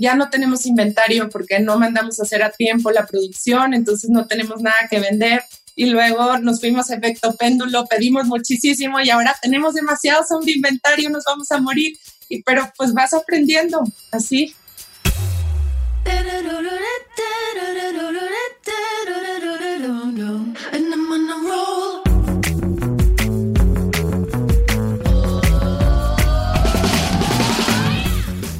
ya no tenemos inventario porque no mandamos a hacer a tiempo la producción, entonces no tenemos nada que vender. Y luego nos fuimos a efecto péndulo, pedimos muchísimo y ahora tenemos demasiado de inventario, nos vamos a morir. Y, pero pues vas aprendiendo así.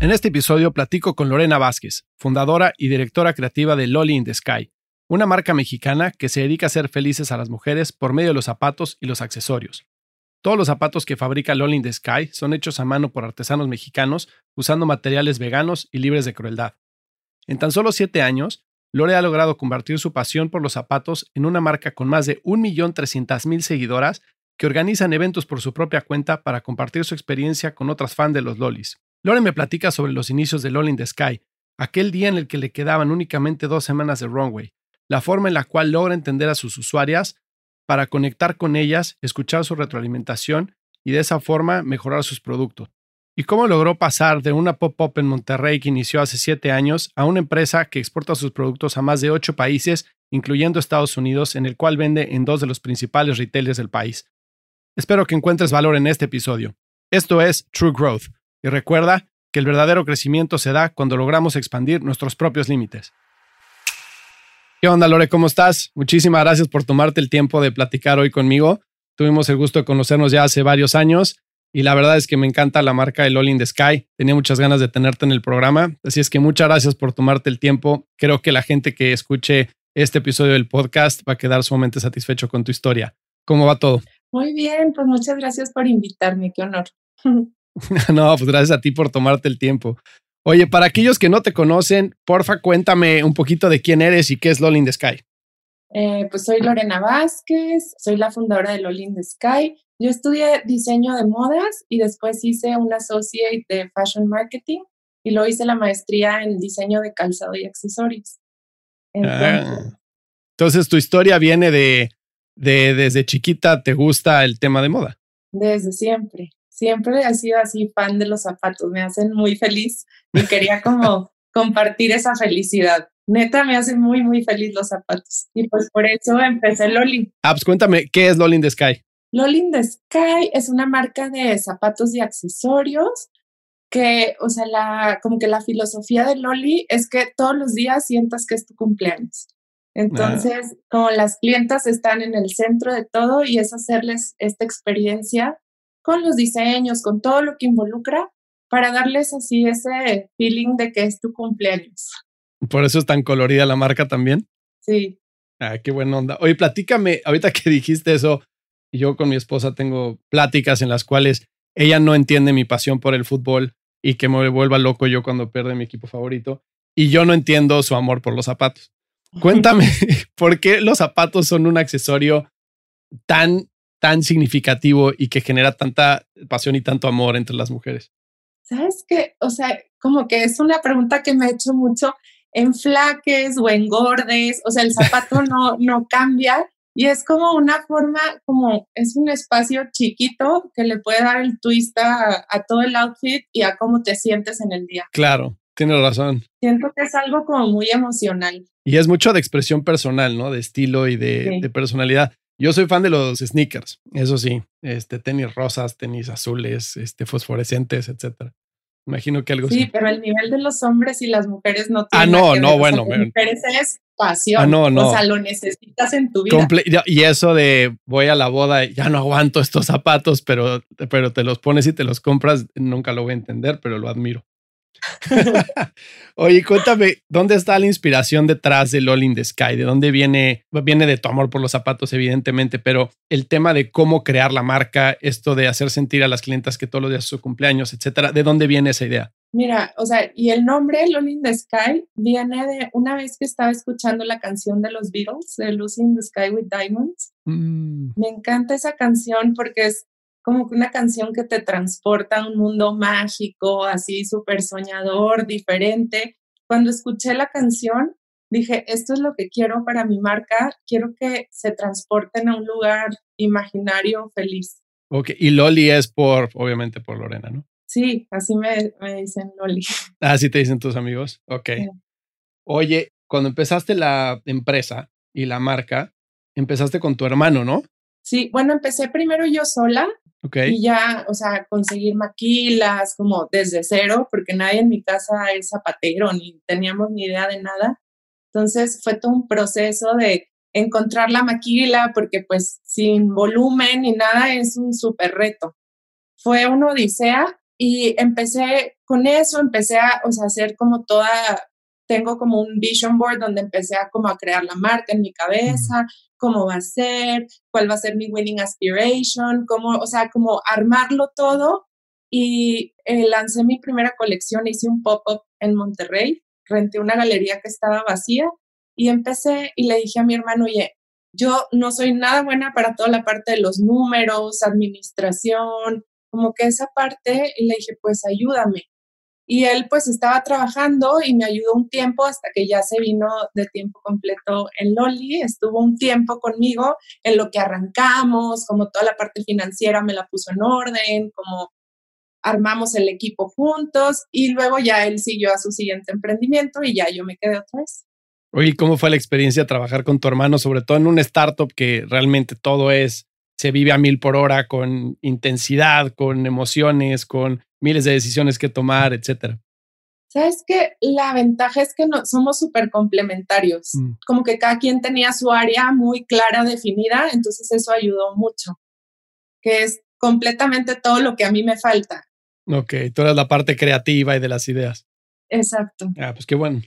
En este episodio platico con Lorena Vázquez, fundadora y directora creativa de Lolly in the Sky, una marca mexicana que se dedica a hacer felices a las mujeres por medio de los zapatos y los accesorios. Todos los zapatos que fabrica Lolly in the Sky son hechos a mano por artesanos mexicanos usando materiales veganos y libres de crueldad. En tan solo siete años, Lore ha logrado convertir su pasión por los zapatos en una marca con más de 1.300.000 seguidoras que organizan eventos por su propia cuenta para compartir su experiencia con otras fans de los lolis. Lore me platica sobre los inicios de LOL in the Sky, aquel día en el que le quedaban únicamente dos semanas de runway, la forma en la cual logra entender a sus usuarias para conectar con ellas, escuchar su retroalimentación y de esa forma mejorar sus productos. Y cómo logró pasar de una pop-up en Monterrey que inició hace siete años a una empresa que exporta sus productos a más de ocho países, incluyendo Estados Unidos, en el cual vende en dos de los principales retailers del país. Espero que encuentres valor en este episodio. Esto es True Growth y recuerda que el verdadero crecimiento se da cuando logramos expandir nuestros propios límites. ¿Qué onda, Lore? ¿Cómo estás? Muchísimas gracias por tomarte el tiempo de platicar hoy conmigo. Tuvimos el gusto de conocernos ya hace varios años y la verdad es que me encanta la marca de All in the Sky. Tenía muchas ganas de tenerte en el programa. Así es que muchas gracias por tomarte el tiempo. Creo que la gente que escuche este episodio del podcast va a quedar sumamente satisfecho con tu historia. ¿Cómo va todo? Muy bien, pues muchas gracias por invitarme. Qué honor. no, pues gracias a ti por tomarte el tiempo. Oye, para aquellos que no te conocen, porfa, cuéntame un poquito de quién eres y qué es LOL the Sky. Eh, pues soy Lorena Vázquez, soy la fundadora de LOL the Sky. Yo estudié diseño de modas y después hice un associate de fashion marketing y luego hice la maestría en diseño de calzado y accesorios. Entonces, ah. Entonces tu historia viene de, de desde chiquita, ¿te gusta el tema de moda? Desde siempre siempre he sido así fan de los zapatos, me hacen muy feliz y quería como compartir esa felicidad. Neta, me hacen muy, muy feliz los zapatos. Y pues por eso empecé Loli. Ah, pues cuéntame, ¿qué es Loli in the Sky? Loli in the Sky es una marca de zapatos y accesorios que, o sea, la, como que la filosofía de Loli es que todos los días sientas que es tu cumpleaños. Entonces, como las clientas están en el centro de todo y es hacerles esta experiencia con los diseños, con todo lo que involucra, para darles así ese feeling de que es tu cumpleaños. Por eso es tan colorida la marca también. Sí. Ah, qué buena onda. Oye, platícame, ahorita que dijiste eso, yo con mi esposa tengo pláticas en las cuales ella no entiende mi pasión por el fútbol y que me vuelva loco yo cuando pierde mi equipo favorito. Y yo no entiendo su amor por los zapatos. Cuéntame, ¿por qué los zapatos son un accesorio tan tan significativo y que genera tanta pasión y tanto amor entre las mujeres? ¿Sabes qué? O sea, como que es una pregunta que me he hecho mucho en flaques o en gordes, o sea, el zapato no, no cambia y es como una forma, como es un espacio chiquito que le puede dar el twist a, todo el outfit y a cómo te sientes en el día. Claro, tienes razón. Siento que es algo como muy emocional. Y es mucho de expresión personal, ¿no? De estilo y de, de personalidad. Yo soy fan de los sneakers, eso sí, este tenis rosas, tenis azules, este fosforescentes, etcétera. Imagino que algo sí. Pero el nivel de los hombres y las mujeres no Ah, no, no, bueno. mujeres es pasión. Ah, no, no. O sea, lo necesitas en tu vida. y eso de voy a la boda, ya no aguanto estos zapatos, pero, pero te los pones y te los compras, nunca lo voy a entender, pero lo admiro. Oye, cuéntame, ¿dónde está la inspiración detrás de All in the Sky? ¿De dónde viene? Viene de tu amor por los zapatos, evidentemente, pero el tema de cómo crear la marca, esto de hacer sentir a las clientas que todos los días es su cumpleaños, etcétera, ¿de dónde viene esa idea? Mira, o sea, y el nombre All in the Sky viene de una vez que estaba escuchando la canción de los Beatles, de Lucy in the Sky with Diamonds. Mm. Me encanta esa canción porque es como que una canción que te transporta a un mundo mágico, así súper soñador, diferente. Cuando escuché la canción, dije, esto es lo que quiero para mi marca, quiero que se transporten a un lugar imaginario feliz. Ok, y Loli es por, obviamente por Lorena, ¿no? Sí, así me, dicen Loli. Así te dicen tus amigos. Ok. Oye, cuando empezaste la empresa y la marca, empezaste con tu hermano, ¿no? Sí, bueno, empecé primero yo sola y ya, o sea, conseguir maquilas como desde cero, porque nadie en mi casa es zapatero, ni teníamos ni idea de nada. Entonces fue todo un proceso de encontrar la maquila, porque pues sin volumen ni nada es un súper reto. Fue una odisea y empecé con eso, empecé a, o sea, hacer como toda, tengo como un vision board donde empecé a como a crear la marca en mi cabeza, cómo va a ser, cuál va a ser mi winning aspiration, cómo, o sea, como armarlo todo. Y eh, lancé mi primera colección, hice un pop-up en Monterrey, renté una galería que estaba vacía y empecé y le dije a mi hermano, oye, yo no soy nada buena para toda la parte de los números, administración, como que esa parte, y le dije, pues ayúdame. Y él pues estaba trabajando y me ayudó un tiempo hasta que ya se vino de tiempo completo en Loli. Estuvo un tiempo conmigo en lo que arrancamos, como toda la parte financiera me la puso en orden, como armamos el equipo juntos y luego ya él siguió a su siguiente emprendimiento y ya yo me quedé otra vez. Oye, ¿cómo fue la experiencia trabajar con tu hermano, sobre todo en un startup que realmente todo es, se vive a mil por hora con intensidad, con emociones, con miles de decisiones que tomar, etcétera. Sabes que la ventaja es que no, somos súper complementarios, mm. como que cada quien tenía su área muy clara, definida, entonces eso ayudó mucho, que es completamente todo lo que a mí me falta. Ok, tú eres la parte creativa y de las ideas. Exacto. Ah, pues qué bueno.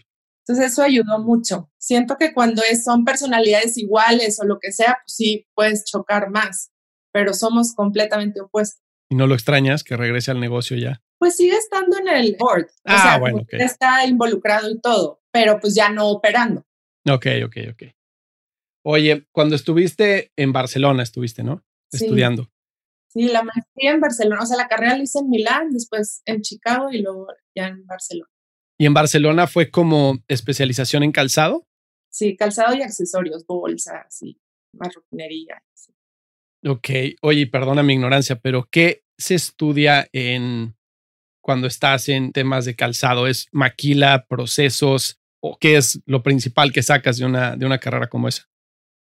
Entonces eso ayudó mucho. Siento que cuando es, son personalidades iguales o lo que sea, pues sí puedes chocar más, pero somos completamente opuestos. ¿Y no lo extrañas que regrese al negocio ya? Pues sigue estando en el board. Ah, o sea, bueno, está involucrado y todo, pero pues ya no operando. Ok, ok, ok. Oye, cuando estuviste en Barcelona, estuviste, ¿no? Estudiando. Sí, la maestría en Barcelona. O sea, la carrera la hice en Milán, después en Chicago y luego ya en Barcelona. ¿Y en Barcelona fue como especialización en calzado? Sí, calzado y accesorios, bolsas y marroquinería. Sí. Ok, oye, perdona mi ignorancia, pero ¿qué se estudia en cuando estás en temas de calzado? ¿Es maquila, procesos o qué es lo principal que sacas de una, de una carrera como esa?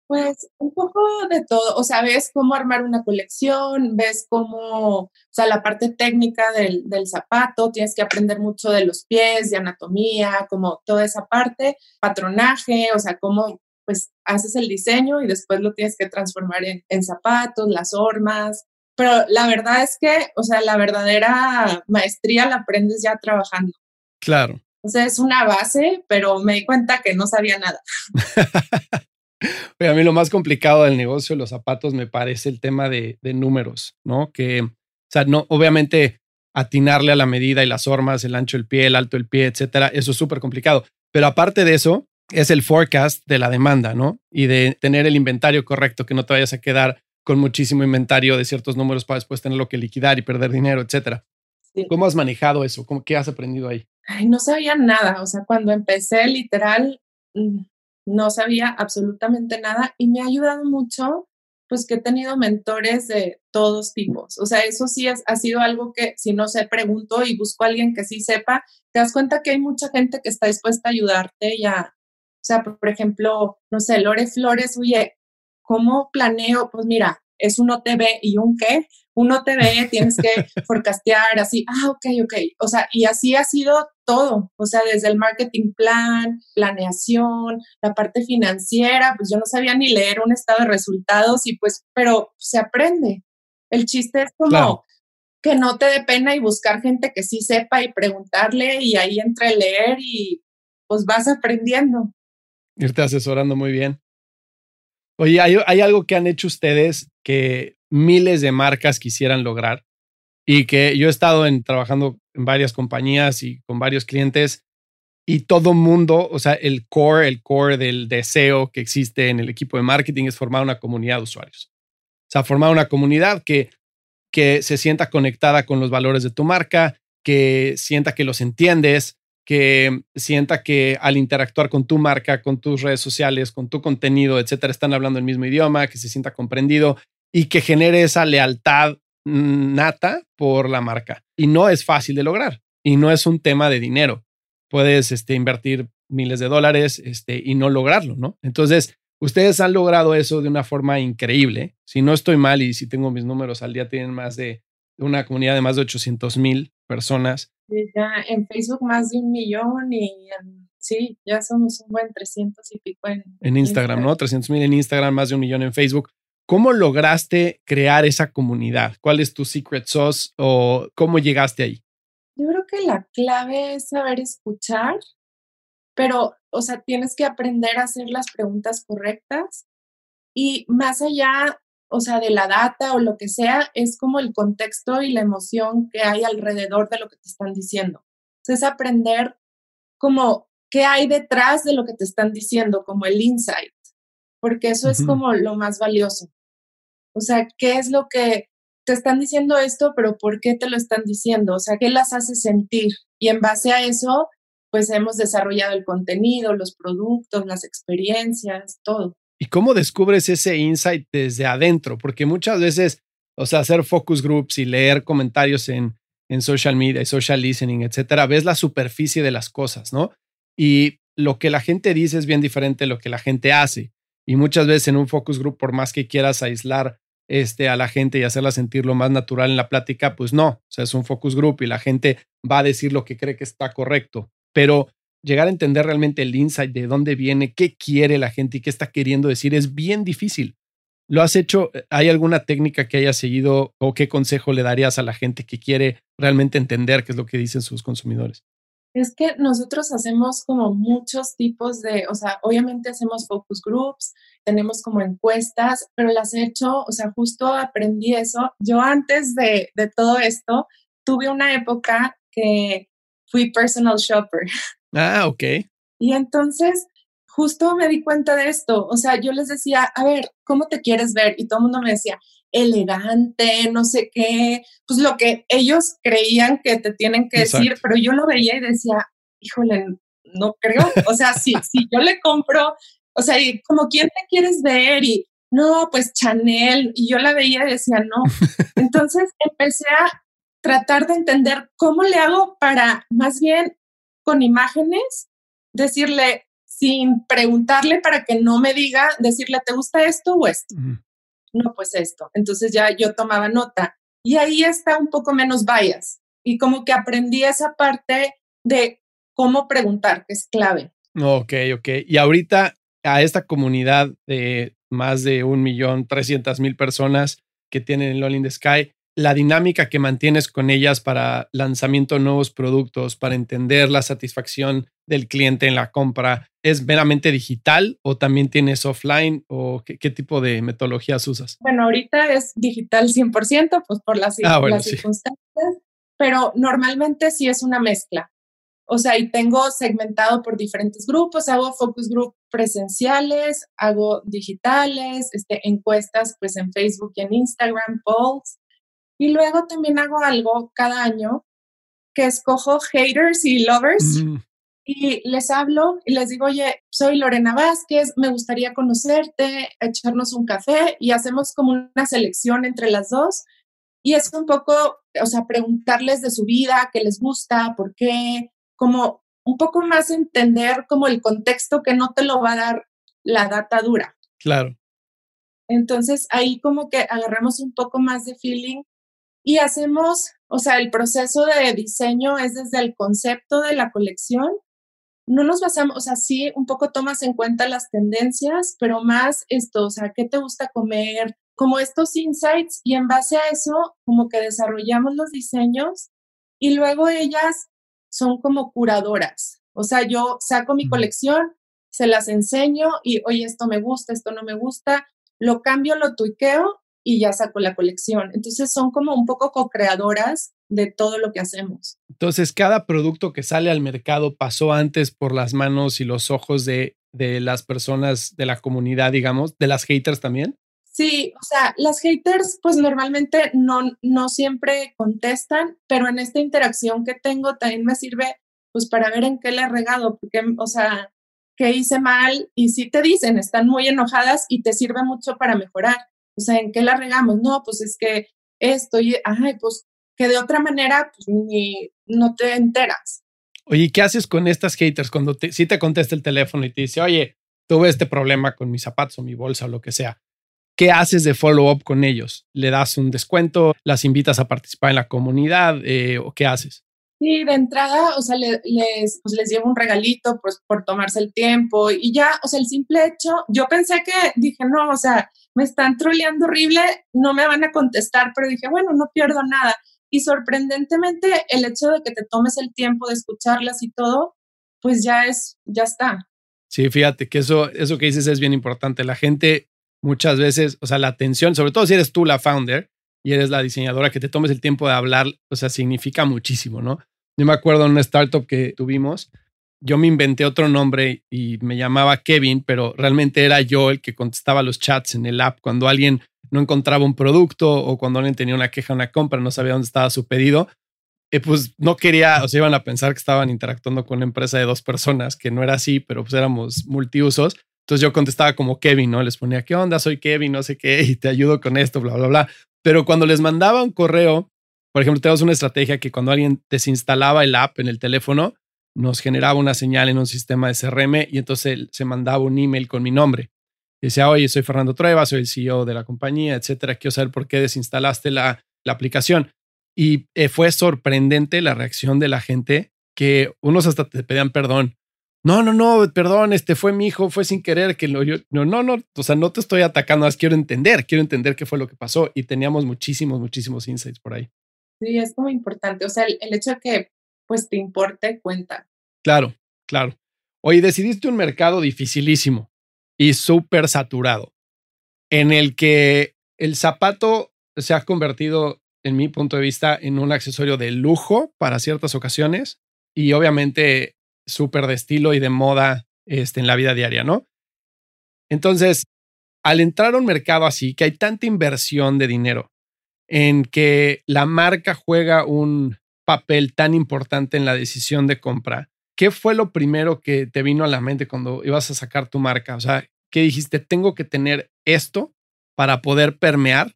Pues un poco de todo, o sea, ves cómo armar una colección, ves cómo, o sea, la parte técnica del, del, zapato, tienes que aprender mucho de los pies, de anatomía, como toda esa parte, patronaje, o sea, cómo pues haces el diseño y después lo tienes que transformar en, en zapatos, las hormas, pero la verdad es que, o sea, la verdadera maestría la aprendes ya trabajando. Claro. O sea, es una base, pero me di cuenta que no sabía nada. a mí lo más complicado del negocio de los zapatos me parece el tema de, de, números, ¿no? Que, o sea, no, obviamente atinarle a la medida y las hormas, el ancho del pie, el alto del pie, etcétera, eso es súper complicado. Pero aparte de eso, es el forecast de la demanda, ¿no? Y de tener el inventario correcto, que no te vayas a quedar con muchísimo inventario de ciertos números para después tenerlo que liquidar y perder dinero, etcétera. ¿Cómo has manejado eso? ¿Cómo, ¿Qué has aprendido ahí? Ay, no sabía nada. O sea, cuando empecé, literal, mm, no sabía absolutamente nada y me ha ayudado mucho, pues que he tenido mentores de todos tipos. O sea, eso sí es, ha sido algo que si no sé, pregunto y busco a alguien que sí sepa, te das cuenta que hay mucha gente que está dispuesta a ayudarte y o sea, por ejemplo, no sé, Lore Flores, oye, ¿cómo planeo? Pues mira, es un OTB y un qué, uno te ve, tienes que forecastear así, ah, ok, ok. O sea, y así ha sido todo, o sea, desde el marketing plan, planeación, la parte financiera, pues yo no sabía ni leer un estado de resultados y pues, pero se aprende. El chiste es como que no te dé pena y buscar gente que sí sepa y preguntarle y ahí entre leer y pues vas aprendiendo. Irte asesorando muy bien. Oye, ¿hay, ¿hay, algo que han hecho ustedes que miles de marcas quisieran lograr y que yo he estado en, trabajando en varias compañías y con varios clientes y todo mundo, o sea, el core, el core del deseo que existe en el equipo de marketing es formar una comunidad de usuarios. O sea, formar una comunidad que, que se sienta conectada con los valores de tu marca, que sienta que los entiendes, que sienta que al interactuar con tu marca, con tus redes sociales, con tu contenido, etcétera, están hablando el mismo idioma, que se sienta comprendido y que genere esa lealtad nata por la marca. Y no es fácil de lograr y no es un tema de dinero. Puedes este, invertir miles de dólares este, y no lograrlo, ¿no? Entonces, ustedes han logrado eso de una forma increíble. Si no estoy mal y si tengo mis números al día, tienen más de una comunidad de más de 800 mil personas. Ya en Facebook más de un millón y sí, ya somos un buen 300 y pico en, en Instagram, ¿no? 300 mil en Instagram, más de un millón en Facebook. ¿Cómo lograste crear esa comunidad? ¿Cuál es tu secret sauce o cómo llegaste ahí? Yo creo que la clave es saber escuchar, pero, o sea, tienes que aprender a hacer las preguntas correctas y más allá, o sea, de la data o lo que sea, es como el contexto y la emoción que hay alrededor de lo que te están diciendo. es aprender como qué hay detrás de lo que te están diciendo, como el insight, porque eso es como lo más valioso. O sea, ¿qué es lo que te están diciendo esto, pero por qué te lo están diciendo? O sea, ¿qué las hace sentir? Y en base a eso, pues hemos desarrollado el contenido, los productos, las experiencias, todo. ¿Y cómo descubres ese insight desde adentro? Porque muchas veces, o sea, hacer focus groups y leer comentarios en, en social media y social listening, etcétera, ves la superficie de las cosas, ¿no? Y lo que la gente dice es bien diferente de lo que la gente hace. Y muchas veces en un focus group, por más que quieras aislar este, a la gente y hacerla sentir lo más natural en la plática, pues no, o sea, es un focus group y la gente va a decir lo que cree que está correcto, pero llegar a entender realmente el insight de dónde viene, qué quiere la gente y qué está queriendo decir es bien difícil. ¿Lo has hecho? ¿Hay alguna técnica que hayas seguido o qué consejo le darías a la gente que quiere realmente entender qué es lo que dicen sus consumidores? Es que nosotros hacemos como muchos tipos de, o sea, obviamente hacemos focus groups, tenemos como encuestas, pero las he hecho, o sea, justo aprendí eso. Yo antes de, de todo esto, tuve una época que fui personal shopper. Ah, ok. Y entonces, justo me di cuenta de esto. O sea, yo les decía, a ver, ¿cómo te quieres ver? Y todo el mundo me decía, elegante, no sé qué, pues lo que ellos creían que te tienen que decir, pero yo lo veía y decía, híjole, no creo, o sea, si, si yo le compro, o sea, y como quién te quieres ver y no, pues Chanel, y yo la veía y decía, no. Entonces empecé a tratar de entender cómo le hago para más bien con imágenes decirle, sin preguntarle para que no me diga, decirle, ¿te gusta esto o esto? no, pues esto. Entonces ya yo tomaba nota y ahí está un poco menos bias y como que aprendí esa parte de cómo preguntar, que es clave. Ok, ok. Y ahorita a esta comunidad de más de un millón trescientas mil personas que tienen el All in the Sky, la dinámica que mantienes con ellas para lanzamiento de nuevos productos, para entender la satisfacción del cliente en la compra, ¿es meramente digital o también tienes offline o qué, tipo de metodologías usas? Bueno, ahorita es digital 100%, pues por las, ah, circunstancias, pero normalmente sí es una mezcla. O sea, y tengo segmentado por diferentes grupos, hago focus group presenciales, hago digitales, este, encuestas pues en Facebook y en Instagram, polls, y luego también hago algo cada año que escojo haters y lovers y les hablo y les digo, oye, soy Lorena Vázquez, me gustaría conocerte, echarnos un café y hacemos como una selección entre las dos. Y es un poco, o sea, preguntarles de su vida, qué les gusta, por qué, como un poco más entender como el contexto que no te lo va a dar la data dura. Claro. Entonces ahí como que agarramos un poco más de feeling Y hacemos, o sea, el proceso de diseño es desde el concepto de la colección. No nos basamos, o sea, sí, un poco tomas en cuenta las tendencias, pero más esto, o sea, ¿qué te gusta comer? Como estos insights y en base a eso, como que desarrollamos los diseños y luego ellas son como curadoras. O sea, yo saco mi colección, se las enseño y, oye, esto me gusta, esto no me gusta, lo cambio, lo tuiqueo y ya saco la colección. Entonces son como un poco co-creadoras de todo lo que hacemos. Entonces, cada producto que sale al mercado pasó antes por las manos y los ojos de, de las personas de la comunidad, digamos, de las haters también. Sí, o sea, las haters pues normalmente no, no siempre contestan, pero en esta interacción que tengo también me sirve pues para ver en qué le he regado, porque, o sea, qué hice mal y si te dicen, están muy enojadas y te sirve mucho para mejorar. O sea, ¿en qué la regamos? No, pues es que esto y, ay, pues que de otra manera pues ni no te enteras. Oye, ¿qué haces con estas haters cuando te, si te contesta el teléfono y te dice, oye, tuve este problema con mis zapatos o mi bolsa o lo que sea? ¿Qué haces de follow-up con ellos? ¿Le das un descuento? ¿Las invitas a participar en la comunidad? Eh, ¿O qué haces? Sí, de entrada, o sea, les, pues les llevo un regalito pues, por tomarse el tiempo y ya, o sea, el simple hecho, yo pensé que dije, no, o sea, me están troleando horrible, no me van a contestar, pero dije, bueno, no pierdo nada. Y sorprendentemente, el hecho de que te tomes el tiempo de escucharlas y todo, pues ya es, ya está. Sí, fíjate que eso, eso que dices es bien importante. La gente muchas veces, o sea, la atención, sobre todo si eres tú la founder y eres la diseñadora, que te tomes el tiempo de hablar, o sea, significa muchísimo, ¿no? Yo me acuerdo en una startup que tuvimos, yo me inventé otro nombre y me llamaba Kevin, pero realmente era yo el que contestaba los chats en el app cuando alguien no encontraba un producto o cuando alguien tenía una queja, una compra, no sabía dónde estaba su pedido. Eh, pues no quería, o sea, iban a pensar que estaban interactuando con una empresa de dos personas, que no era así, pero pues éramos multiusos. Entonces yo contestaba como Kevin, ¿no? Les ponía, ¿qué onda? Soy Kevin, no sé qué, y te ayudo con esto, bla, bla, bla. Pero cuando les mandaba un correo, por ejemplo, tenemos una estrategia que cuando alguien desinstalaba el app en el teléfono, nos generaba una señal en un sistema de CRM y entonces se mandaba un email con mi nombre. Y decía, oye, soy Fernando Trueba, soy el CEO de la compañía, etcétera. Quiero saber por qué desinstalaste la, la aplicación. Y eh, fue sorprendente la reacción de la gente que unos hasta te pedían perdón no, no, no, perdón, este fue mi hijo, fue sin querer que lo yo, no, no, no, o sea, no te estoy atacando, es quiero entender, quiero entender qué fue lo que pasó y teníamos muchísimos, muchísimos insights por ahí. Sí, es muy importante, o sea, el, el hecho de que pues te importe cuenta. Claro, claro. Oye, decidiste un mercado dificilísimo y súper saturado, en el que el zapato se ha convertido, en mi punto de vista, en un accesorio de lujo para ciertas ocasiones y obviamente súper de estilo y de moda este, en la vida diaria, ¿no? Entonces, al entrar a un mercado así, que hay tanta inversión de dinero, en que la marca juega un papel tan importante en la decisión de compra, ¿qué fue lo primero que te vino a la mente cuando ibas a sacar tu marca? O sea, ¿qué dijiste? Tengo que tener esto para poder permear,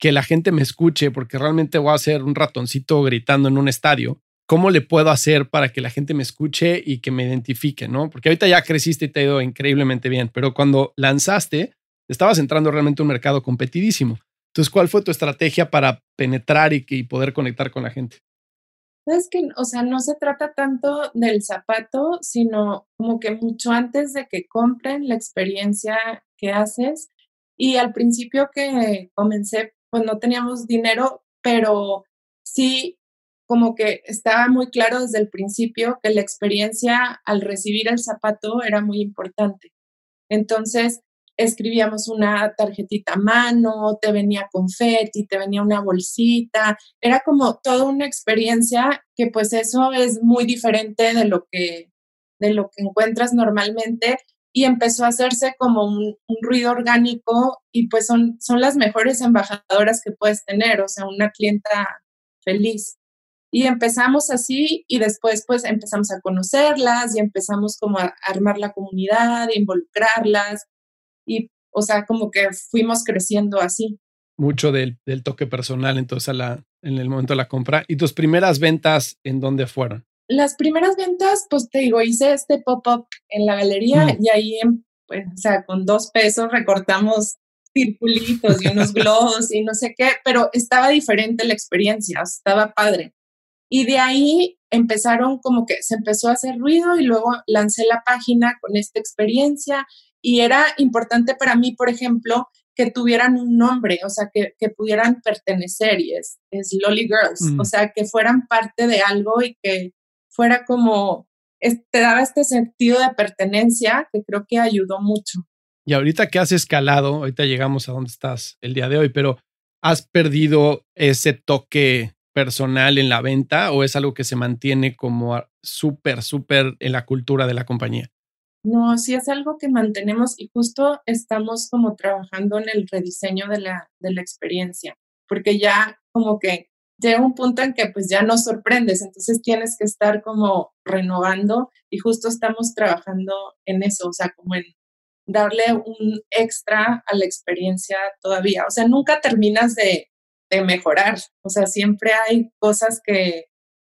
que la gente me escuche, porque realmente voy a ser un ratoncito gritando en un estadio ¿cómo le puedo hacer para que la gente me escuche y que me identifique, no? Porque ahorita ya creciste y te ha ido increíblemente bien, pero cuando lanzaste, estabas entrando realmente a un mercado competidísimo. Entonces, ¿cuál fue tu estrategia para penetrar y, y poder conectar con la gente? Es que, o sea, no se trata tanto del zapato, sino como que mucho antes de que compren la experiencia que haces. Y al principio que comencé, pues no teníamos dinero, pero sí como que estaba muy claro desde el principio que la experiencia al recibir el zapato era muy importante. Entonces, escribíamos una tarjetita a mano, te venía confeti, te venía una bolsita, era como toda una experiencia que pues eso es muy diferente de lo que, de lo que encuentras normalmente y empezó a hacerse como un, un, ruido orgánico y pues son, son las mejores embajadoras que puedes tener, o sea, una clienta feliz. Y empezamos así y después pues empezamos a conocerlas y empezamos como a armar la comunidad, involucrarlas y o sea, como que fuimos creciendo así. Mucho del, del toque personal entonces a la, en el momento de la compra. ¿Y tus primeras ventas en dónde fueron? Las primeras ventas, pues te digo, hice este pop-up en la galería y ahí, pues, o sea, con dos pesos recortamos circulitos y unos globos y no sé qué, pero estaba diferente la experiencia, estaba padre. Y de ahí empezaron como que se empezó a hacer ruido y luego lancé la página con esta experiencia y era importante para mí, por ejemplo, que tuvieran un nombre, o sea, que, que pudieran pertenecer y es, es Lolly Girls, o mm. sea, que fueran parte de algo y que fuera como, te daba este sentido de pertenencia que creo que ayudó mucho. Y ahorita que has escalado, ahorita llegamos a donde estás el día de hoy, pero ¿has perdido ese toque personal en la venta o es algo que se mantiene como súper, súper en la cultura de la compañía? No, sí es algo que mantenemos y justo estamos como trabajando en el rediseño de la, de la experiencia, porque ya como que llega un punto en que pues ya no sorprendes, entonces tienes que estar como renovando y justo estamos trabajando en eso, o sea, como en darle un extra a la experiencia todavía. O sea, nunca terminas de, mejorar. O sea, siempre hay cosas que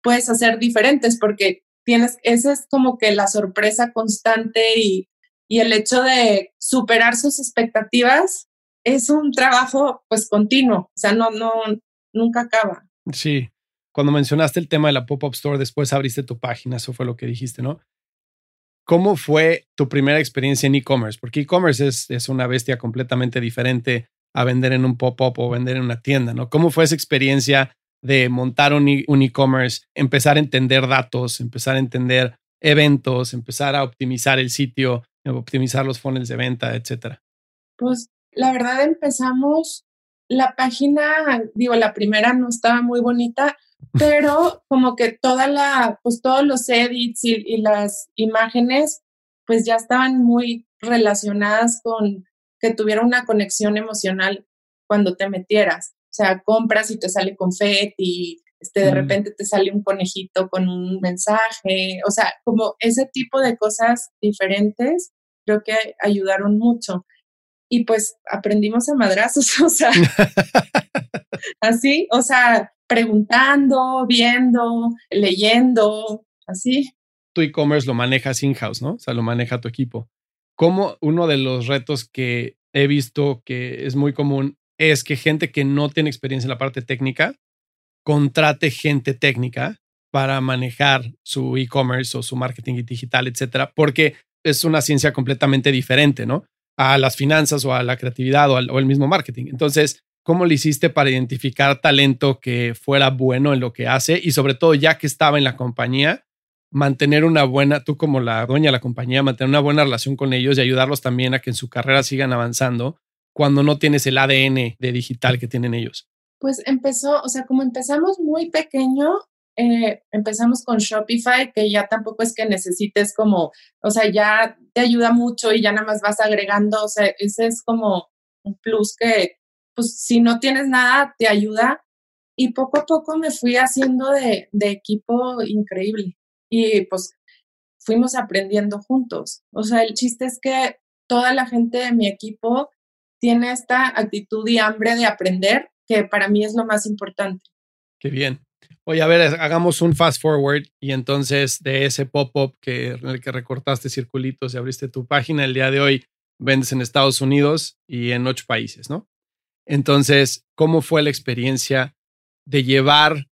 puedes hacer diferentes porque esa es como que la sorpresa constante y, el hecho de superar sus expectativas es un trabajo pues continuo. O sea, no, no, nunca acaba. Sí. Cuando mencionaste el tema de la pop-up store, después abriste tu página, eso fue lo que dijiste, ¿no? ¿Cómo fue tu primera experiencia en e-commerce? Porque e-commerce es, una bestia completamente diferente a vender en un pop-up o vender en una tienda, ¿no? ¿Cómo fue esa experiencia de montar un e, e-commerce, empezar a entender datos, empezar a entender eventos, empezar a optimizar el sitio, optimizar los funnels de venta, etcétera? Pues la verdad empezamos, la página, digo, la primera no estaba muy bonita, pero como que toda la, pues todos los edits y, las imágenes, pues ya estaban muy relacionadas con que tuviera una conexión emocional cuando te metieras. O sea, compras y te sale confeti, este, de mm. repente te sale un conejito con un mensaje, o sea, como ese tipo de cosas diferentes, creo que ayudaron mucho. Y pues aprendimos a madrazos, o sea, así, o sea, preguntando, viendo, leyendo, así. Tu e-commerce lo manejas in-house, ¿no? O sea, lo maneja tu equipo. Como uno de los retos que he visto que es muy común es que gente que no tiene experiencia en la parte técnica contrate gente técnica para manejar su e-commerce o su marketing digital, etcétera, porque es una ciencia completamente diferente, ¿no? A las finanzas o a la creatividad o al, o el mismo marketing. Entonces, ¿Cómo le hiciste para identificar talento que fuera bueno en lo que hace? Y sobre todo, ya que estaba en la compañía, mantener una buena, tú como la dueña de la compañía, mantener una buena relación con ellos y ayudarlos también a que en su carrera sigan avanzando cuando no tienes el ADN de digital que tienen ellos. Pues empezó, o sea, como empezamos muy pequeño, eh, empezamos con Shopify, que ya tampoco es que necesites como, o sea, ya te ayuda mucho y ya nada más vas agregando, o sea, ese es como un plus que pues si no tienes nada, te ayuda. Y poco a poco me fui haciendo de, equipo increíble. Y pues fuimos aprendiendo juntos. O sea, el chiste es que toda la gente de mi equipo tiene esta actitud y hambre de aprender, que para mí es lo más importante. Qué bien. Oye, a ver, hagamos un fast forward y entonces de ese pop-up que, en el que recortaste circulitos y abriste tu página, el día de hoy vendes en Estados Unidos y en ocho países, ¿no? Entonces, ¿cómo fue la experiencia de llevar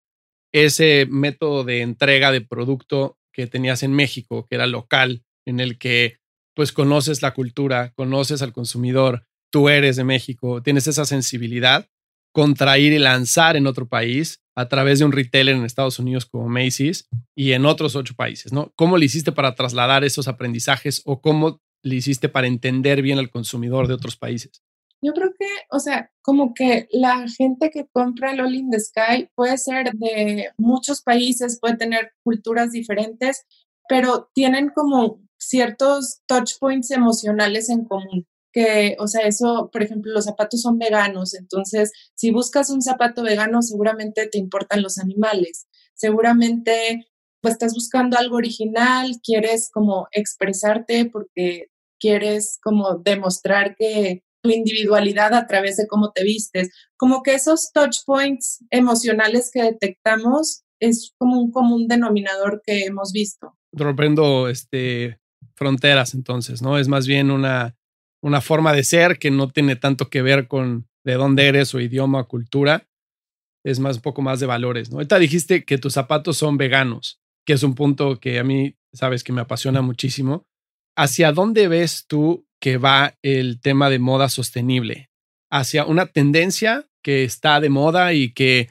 ese método de entrega de producto que tenías en México, que era local, en el que pues conoces la cultura, conoces al consumidor, tú eres de México, tienes esa sensibilidad contra ir y lanzar en otro país a través de un retailer en Estados Unidos como Macy's y en otros ocho países, ¿no? ¿Cómo le hiciste para trasladar esos aprendizajes o cómo le hiciste para entender bien al consumidor de otros países? Yo creo que, o sea, como que la gente que compra el All in the Sky puede ser de muchos países, puede tener culturas diferentes, pero tienen como ciertos touch points emocionales en común. Que, o sea, eso, por ejemplo, los zapatos son veganos, entonces si buscas un zapato vegano, seguramente te importan los animales, seguramente pues estás buscando algo original, quieres como expresarte porque quieres como demostrar que individualidad a través de cómo te vistes. Como que esos touch points emocionales que detectamos es como un común denominador que hemos visto. Rompiendo este, fronteras entonces, ¿no? Es más bien una, una forma de ser que no tiene tanto que ver con de dónde eres o idioma o cultura. Es más un poco más de valores, ¿no? Ahorita dijiste que tus zapatos son veganos, que es un punto que a mí, sabes, que me apasiona muchísimo. ¿Hacia dónde ves tú que va el tema de moda sostenible? ¿Hacia una tendencia que está de moda y que,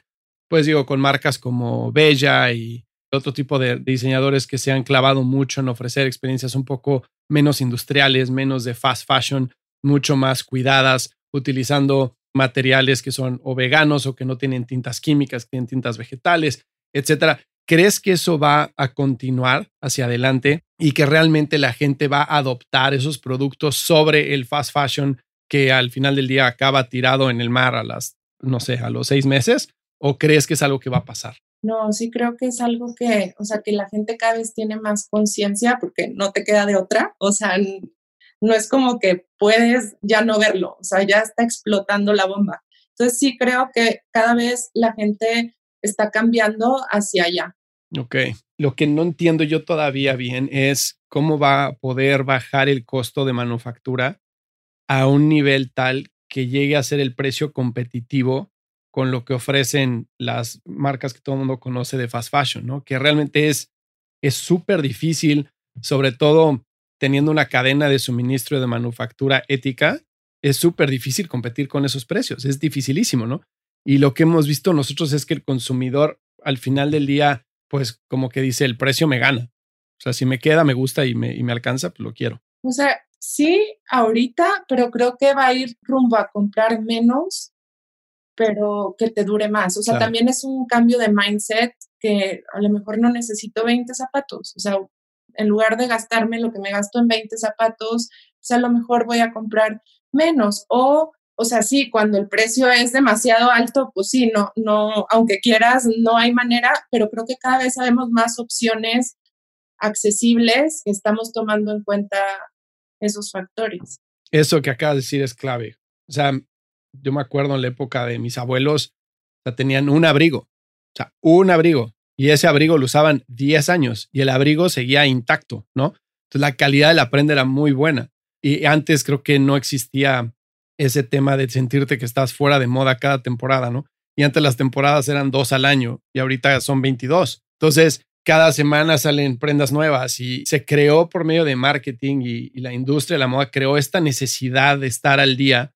pues digo, con marcas como Bella y otro tipo de diseñadores que se han clavado mucho en ofrecer experiencias un poco menos industriales, menos de fast fashion, mucho más cuidadas, utilizando materiales que son o veganos o que no tienen tintas químicas, que tienen tintas vegetales, etcétera. ¿Crees que eso va a continuar hacia adelante y que realmente la gente va a adoptar esos productos sobre el fast fashion que al final del día acaba tirado en el mar a las, no sé, a los seis meses? ¿O crees que es algo que va a pasar? No, sí creo que es algo que, o sea, que la gente cada vez tiene más conciencia porque no te queda de otra. O sea, no es como que puedes ya no verlo, o sea, ya está explotando la bomba. Entonces sí creo que cada vez la gente está cambiando hacia allá. Ok, lo que no entiendo yo todavía bien es cómo va a poder bajar el costo de manufactura a un nivel tal que llegue a ser el precio competitivo con lo que ofrecen las marcas que todo el mundo conoce de fast fashion, ¿no? Que realmente es súper difícil, sobre todo teniendo una cadena de suministro de manufactura ética, es súper difícil competir con esos precios, es dificilísimo, ¿no? Y lo que hemos visto nosotros es que el consumidor al final del día, pues como que dice, el precio me gana. O sea, si me queda, me gusta y me, y me alcanza, pues lo quiero. O sea, sí, ahorita, pero creo que va a ir rumbo a comprar menos pero que te dure más. O sea, también es un cambio de mindset que a lo mejor no necesito 20 zapatos. O sea, en lugar de gastarme lo que me gasto en 20 zapatos, pues a lo mejor voy a comprar menos. O, o sea, sí, cuando el precio es demasiado alto, pues sí, no, no, aunque quieras, no hay manera, pero creo que cada vez sabemos más opciones accesibles que estamos tomando en cuenta esos factores. Eso que acabas de decir es clave. O sea, yo me acuerdo en la época de mis abuelos, o tenían un abrigo, o sea, un abrigo, y ese abrigo lo usaban 10 años y el abrigo seguía intacto, ¿no? Entonces la calidad de la prenda era muy buena. Y antes creo que no existía ese tema de sentirte que estás fuera de moda cada temporada, ¿no? Y antes las temporadas eran dos al año y ahorita son 22. Entonces, cada semana salen prendas nuevas y se creó por medio de marketing y, y la industria de la moda creó esta necesidad de estar al día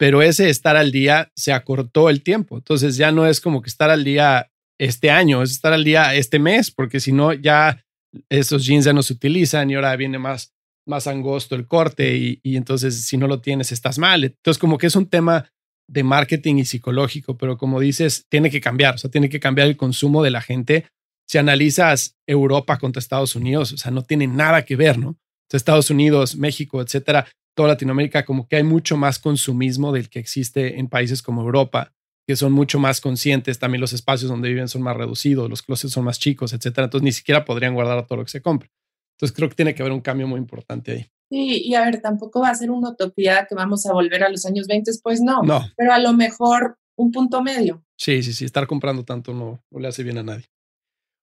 pero ese estar al día se acortó el tiempo. Entonces ya no es como que estar al día este año, es estar al día este mes, porque si no, ya esos jeans ya no se utilizan y ahora viene más, más angosto el corte y, entonces si no lo tienes estás mal. Entonces como que es un tema de marketing y psicológico, pero como dices, tiene que cambiar, o sea, tiene que cambiar el consumo de la gente. Si analizas Europa contra Estados Unidos, o sea, no tiene nada que ver, ¿no? Estados Unidos, México, etcétera, toda Latinoamérica, como que hay mucho más consumismo del que existe en países como Europa, que son mucho más conscientes, también los espacios donde viven son más reducidos, los closets son más chicos, etcétera. Entonces ni siquiera podrían guardar todo lo que se compra. Entonces creo que tiene que haber un cambio muy importante ahí. Sí, y a ver, tampoco va a ser una utopía que vamos a volver a los años 20, pues no. No. Pero a lo mejor un punto medio. Sí, sí, sí, estar comprando tanto no, no le hace bien a nadie.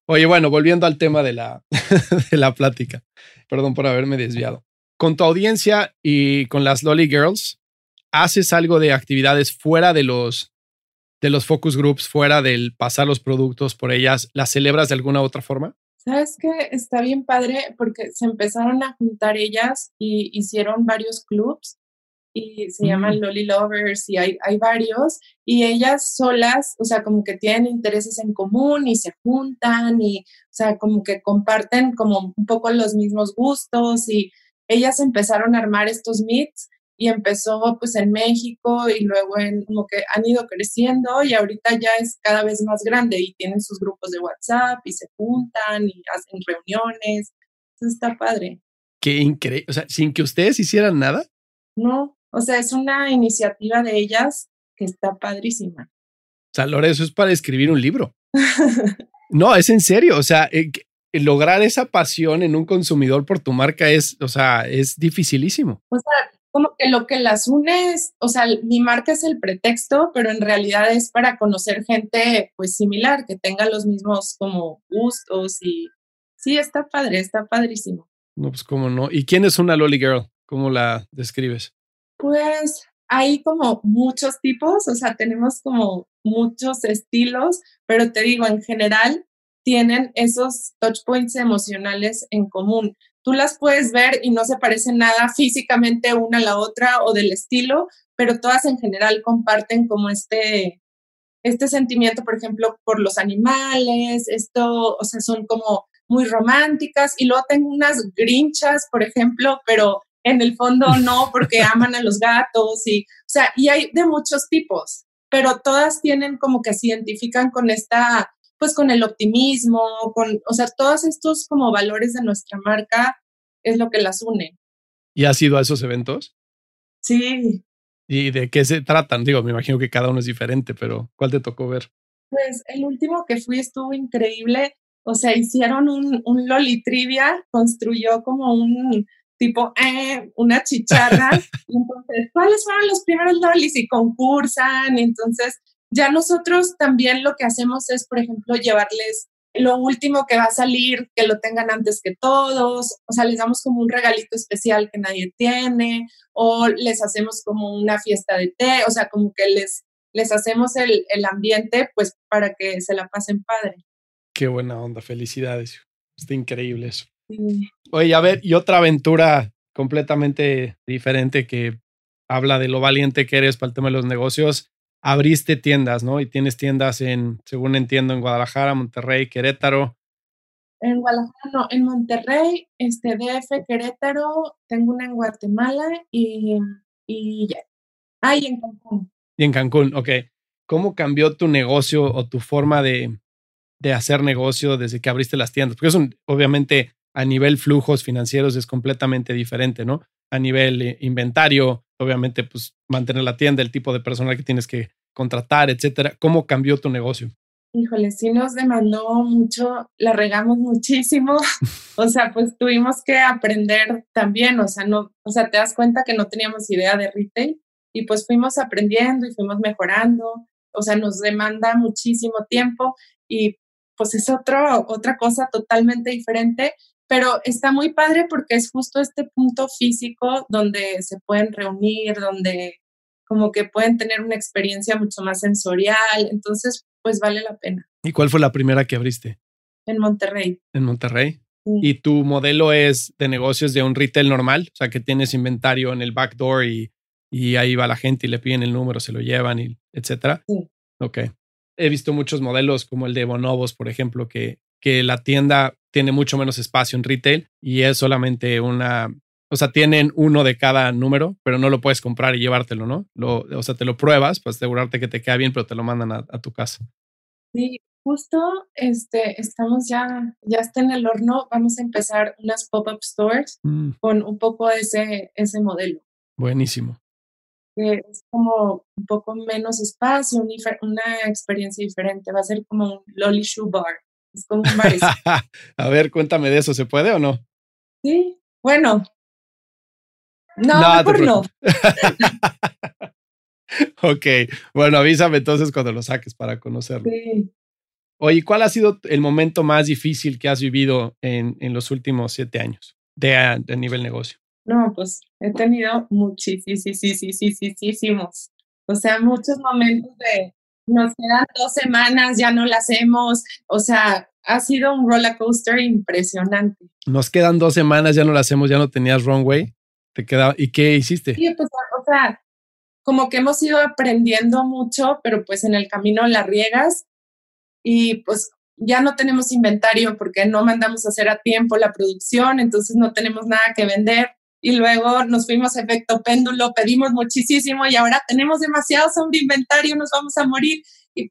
Oye, bueno, volviendo al tema de la, de la plática. Perdón por haberme desviado con tu audiencia y con las Lolly Girls, ¿haces algo de actividades fuera de los, de los focus groups, fuera del pasar los productos por ellas? ¿Las celebras de alguna otra forma? Sabes que está bien padre porque se empezaron a juntar ellas y hicieron varios clubs y se llaman mm. Lolly Lovers y hay, hay varios y ellas solas, o sea, como que tienen intereses en común y se juntan y, o sea, como que comparten como un poco los mismos gustos y ellas empezaron a armar estos meets y empezó pues en México y luego en como que han ido creciendo y ahorita ya es cada vez más grande y tienen sus grupos de WhatsApp y se juntan y hacen reuniones. Eso está padre. Qué increíble. O sea, sin que ustedes hicieran nada. No, o sea, es una iniciativa de ellas que está padrísima. O sea, Lore, eso es para escribir un libro. no, es en serio. O sea, eh, lograr esa pasión en un consumidor por tu marca es, o sea, es dificilísimo. O sea, como que lo que las une es, o sea, mi marca es el pretexto, pero en realidad es para conocer gente pues similar, que tenga los mismos como gustos y sí, está padre, está padrísimo. No, pues cómo no. ¿Y quién es una Lolly Girl? ¿Cómo la describes? Pues hay como muchos tipos, o sea, tenemos como muchos estilos, pero te digo, en general tienen esos touch points emocionales en común. Tú las puedes ver y no se parecen nada físicamente una a la otra o del estilo, pero todas en general comparten como este, este sentimiento, por ejemplo, por los animales, esto, o sea, son como muy románticas y luego tengo unas grinchas, por ejemplo, pero en el fondo no, porque aman a los gatos y, o sea, y hay de muchos tipos, pero todas tienen como que se identifican con esta, pues con el optimismo, con, o sea, todos estos como valores de nuestra marca es lo que las une. ¿Y has ido a esos eventos? Sí. ¿Y de qué se tratan? Digo, me imagino que cada uno es diferente, pero ¿cuál te tocó ver? Pues el último que fui estuvo increíble. O sea, hicieron un, un Loli Trivia, construyó como un tipo, eh, una chicharra. entonces, ¿cuáles fueron los primeros lolis? Y concursan. Entonces, ya nosotros también lo que hacemos es, por ejemplo, llevarles lo último que va a salir, que lo tengan antes que todos, o sea, les damos como un regalito especial que nadie tiene, o les hacemos como una fiesta de té, o sea, como que les, les hacemos el, el ambiente, pues, para que se la pasen padre. Qué buena onda, felicidades. Está increíble eso. Oye, a ver, y otra aventura completamente diferente que habla de lo valiente que eres para el tema de los negocios. Abriste tiendas, ¿no? Y tienes tiendas en, según entiendo, en Guadalajara, Monterrey, Querétaro. En Guadalajara, no, en Monterrey, este DF, Querétaro, tengo una en Guatemala y, y ya. Ah, y en Cancún. Y en Cancún, ok. ¿Cómo cambió tu negocio o tu forma de, de hacer negocio desde que abriste las tiendas? Porque es un, obviamente, a nivel flujos financieros es completamente diferente, ¿no? A nivel eh, inventario, obviamente, pues mantener la tienda, el tipo de personal que tienes que contratar, etcétera. ¿Cómo cambió tu negocio? Híjole, sí nos demandó mucho, la regamos muchísimo. o sea, pues tuvimos que aprender también, o sea, no, o sea, te das cuenta que no teníamos idea de retail y pues fuimos aprendiendo y fuimos mejorando. O sea, nos demanda muchísimo tiempo y pues es otro, otra cosa totalmente diferente pero está muy padre porque es justo este punto físico donde se pueden reunir, donde como que pueden tener una experiencia mucho más sensorial, entonces pues vale la pena. ¿Y cuál fue la primera que abriste? En Monterrey. En Monterrey. ¿Y tu modelo es de negocios de un retail normal? O sea, que tienes inventario en el backdoor y, y ahí va la gente y le piden el número, se lo llevan, y etcétera. Sí. Ok. He visto muchos modelos como el de Bonobos, por ejemplo, que, que la tienda tiene mucho menos espacio en retail y es solamente una, o sea, tienen uno de cada número, pero no lo puedes comprar y llevártelo, ¿no? Lo, o sea, te lo pruebas para asegurarte que te queda bien, pero te lo mandan a, tu casa. Sí, justo este, estamos ya, ya está en el horno, vamos a empezar unas pop-up stores mm. con un poco ese, ese modelo. Buenísimo. es como un poco menos espacio, una experiencia diferente, va a ser como un lolly shoe bar. a ver, cuéntame de eso, ¿se puede o no? Sí, bueno. No, mejor no. ok, bueno, avísame entonces cuando lo saques para conocerlo. Sí. Oye, ¿cuál ha sido el momento más difícil que has vivido en, en los últimos siete años de, de nivel negocio? No, pues he tenido muchísimos. O sea, muchos momentos de nos quedan dos semanas, ya no la hacemos. O sea, ha sido un roller coaster impresionante. Nos quedan dos semanas, ya no la hacemos, ya no tenías runway. Te quedaba, ¿y qué hiciste? Sí, pues, o sea, como que hemos ido aprendiendo mucho, pero pues en el camino la riegas y pues ya no tenemos inventario porque no mandamos a hacer a tiempo la producción, entonces no tenemos nada que vender. Y luego nos fuimos a efecto péndulo, pedimos muchísimo y ahora tenemos demasiado sobre inventario, nos vamos a morir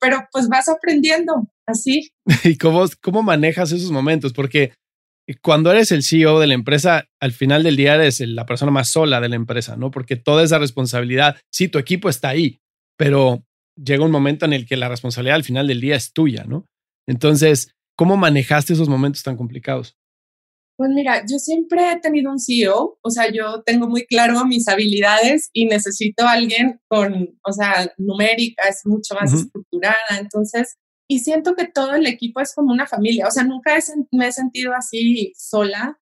pero pues vas aprendiendo así. ¿Y cómo, cómo manejas esos momentos? Porque cuando eres el CEO de la empresa, al final del día eres la persona más sola de la empresa, ¿no? Porque toda esa responsabilidad, sí, tu equipo está ahí, pero llega un momento en el que la responsabilidad al final del día es tuya, ¿no? Entonces, ¿cómo manejaste esos momentos tan complicados? Pues mira, yo siempre he tenido un CEO, o sea, yo tengo muy claro mis habilidades y necesito a alguien con, o sea, numérica, es mucho más estructurada, entonces, y siento que todo el equipo es como una familia, o sea, nunca me he sentido así sola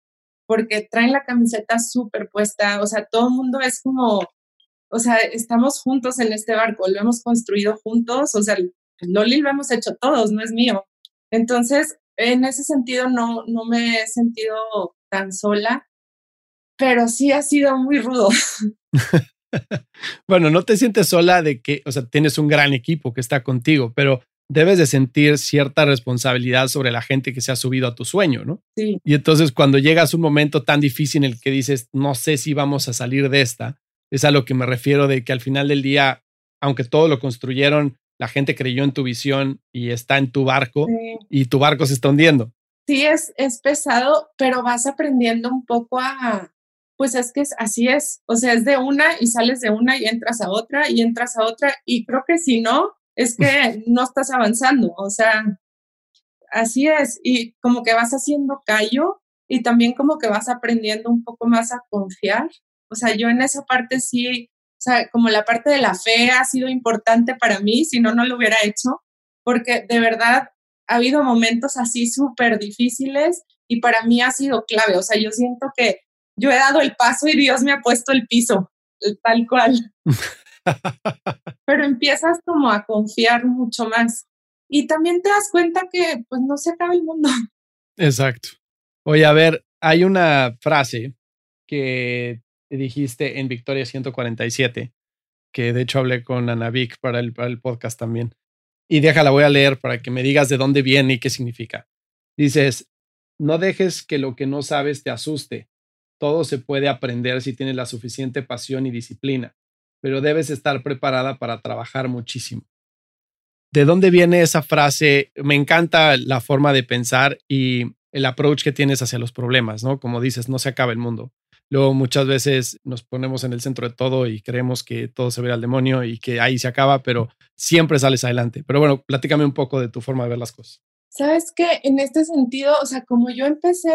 porque traen la camiseta súper puesta, o sea, todo el mundo es como, o sea, estamos juntos en este barco, lo hemos construido juntos, o sea, Loli lo hemos hecho todos, no es mío. Entonces, en ese sentido no, no me he sentido tan sola, pero sí ha sido muy rudo. bueno, no te sientes sola de que, o sea, tienes un gran equipo que está contigo, pero debes de sentir cierta responsabilidad sobre la gente que se ha subido a tu sueño, ¿no? Sí. Y entonces cuando llegas a un momento tan difícil en el que dices, no sé si vamos a salir de esta, es a lo que me refiero de que al final del día, aunque todo lo construyeron, la gente creyó en tu visión y está en tu barco y tu barco se está hundiendo. Sí, es, es pesado, pero vas aprendiendo un poco a, pues es que es, así es, o sea, es de una y sales de una y entras a otra y entras a otra y creo que si no, es que no estás avanzando, o sea, así es y como que vas haciendo callo y también como que vas aprendiendo un poco más a confiar. O sea, yo en esa parte sí, sea, como la parte de la fe ha sido importante para mí, si no, no lo hubiera hecho, porque de verdad ha habido momentos así súper difíciles y para mí ha sido clave. O sea, yo siento que yo he dado el paso y Dios me ha puesto el piso, tal cual. Pero empiezas como a confiar mucho más. Y también te das cuenta que pues no se acaba el mundo. Exacto. Oye, a ver, hay una frase que dijiste en Victoria 147, que de hecho hablé con Ana Vic para el, para el podcast también. Y déjala, voy a leer para que me digas de dónde viene y qué significa. Dices, no dejes que lo que no sabes te asuste. Todo se puede aprender si tienes la suficiente pasión y disciplina, pero debes estar preparada para trabajar muchísimo. ¿De dónde viene esa frase? Me encanta la forma de pensar y el approach que tienes hacia los problemas, ¿no? Como dices, no se acaba el mundo. Luego muchas veces nos ponemos en el centro de todo y creemos que todo se ve al demonio y que ahí se acaba, pero siempre sales adelante. Pero bueno, platícame un poco de tu forma de ver las cosas. Sabes que en este sentido, o sea, como yo empecé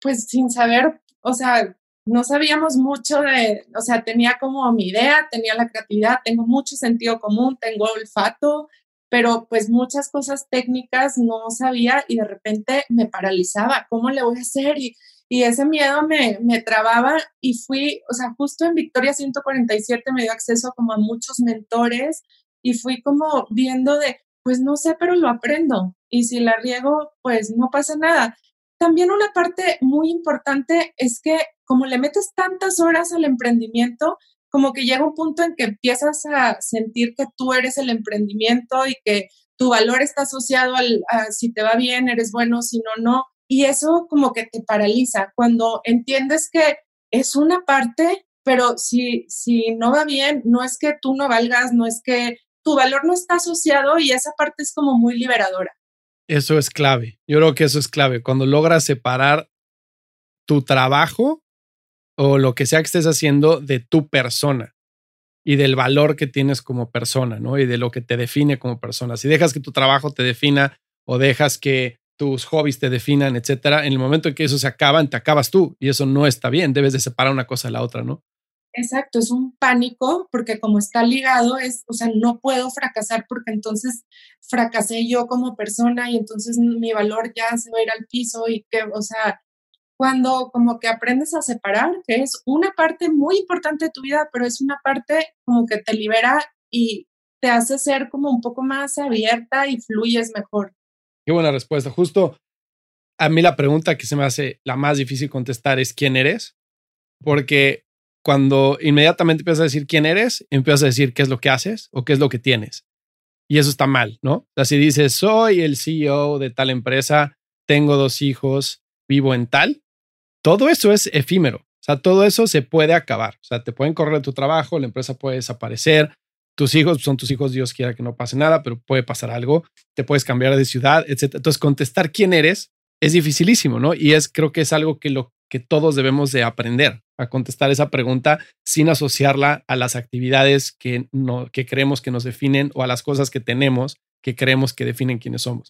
pues sin saber, o sea, no sabíamos mucho de, o sea, tenía como mi idea, tenía la creatividad, tengo mucho sentido común, tengo olfato, pero pues muchas cosas técnicas no sabía y de repente me paralizaba, ¿cómo le voy a hacer? Y ese miedo me, me trababa y fui, o sea, justo en Victoria 147 me dio acceso como a muchos mentores y fui como viendo de, pues no sé, pero lo aprendo y si la riego, pues no pasa nada. También una parte muy importante es que como le metes tantas horas al emprendimiento, como que llega un punto en que empiezas a sentir que tú eres el emprendimiento y que tu valor está asociado al a si te va bien, eres bueno, si no, no. Y eso como que te paraliza cuando entiendes que es una parte, pero si, si no va bien, no es que tú no valgas, no es que tu valor no está asociado y esa parte es como muy liberadora. Eso es clave. Yo creo que eso es clave. Cuando logras separar tu trabajo o lo que sea que estés haciendo de tu persona y del valor que tienes como persona, ¿no? Y de lo que te define como persona. Si dejas que tu trabajo te defina o dejas que tus hobbies te definan, etcétera, en el momento en que eso se acaban, te acabas tú y eso no está bien. Debes de separar una cosa de la otra, ¿no? Exacto, es un pánico porque como está ligado es, o sea, no puedo fracasar porque entonces fracasé yo como persona y entonces mi valor ya se va a ir al piso y que, o sea, cuando como que aprendes a separar, que es una parte muy importante de tu vida, pero es una parte como que te libera y te hace ser como un poco más abierta y fluyes mejor. Qué buena respuesta. Justo a mí la pregunta que se me hace la más difícil contestar es quién eres, porque cuando inmediatamente empiezas a decir quién eres, empiezas a decir qué es lo que haces o qué es lo que tienes. Y eso está mal, ¿no? O sea, si dices, soy el CEO de tal empresa, tengo dos hijos, vivo en tal, todo eso es efímero. O sea, todo eso se puede acabar. O sea, te pueden correr tu trabajo, la empresa puede desaparecer, tus hijos son tus hijos, Dios quiera que no pase nada, pero puede pasar algo, te puedes cambiar de ciudad, etc. Entonces, contestar quién eres es dificilísimo, ¿no? Y es, creo que es algo que lo que todos debemos de aprender a contestar esa pregunta sin asociarla a las actividades que, no, que creemos que nos definen o a las cosas que tenemos que creemos que definen quiénes somos.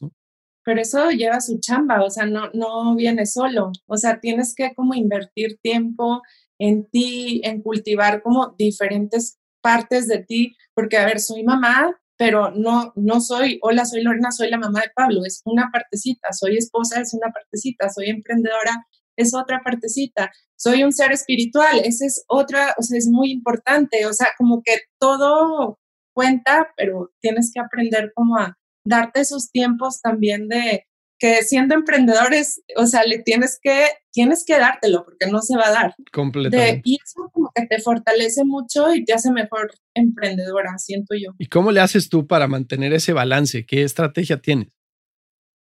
Pero eso lleva su chamba, o sea, no, no viene solo, o sea, tienes que como invertir tiempo en ti, en cultivar como diferentes partes de ti, porque a ver, soy mamá, pero no, no soy, hola, soy Lorena, soy la mamá de Pablo, es una partecita, soy esposa, es una partecita, soy emprendedora, es otra partecita. Soy un ser espiritual, esa es otra, o sea, es muy importante, o sea, como que todo cuenta, pero tienes que aprender como a darte esos tiempos también de que siendo emprendedores, o sea, le tienes que, tienes que dártelo porque no se va a dar. Completamente. y eso como que te fortalece mucho y te hace mejor emprendedora, siento yo. ¿Y cómo le haces tú para mantener ese balance? ¿Qué estrategia tienes?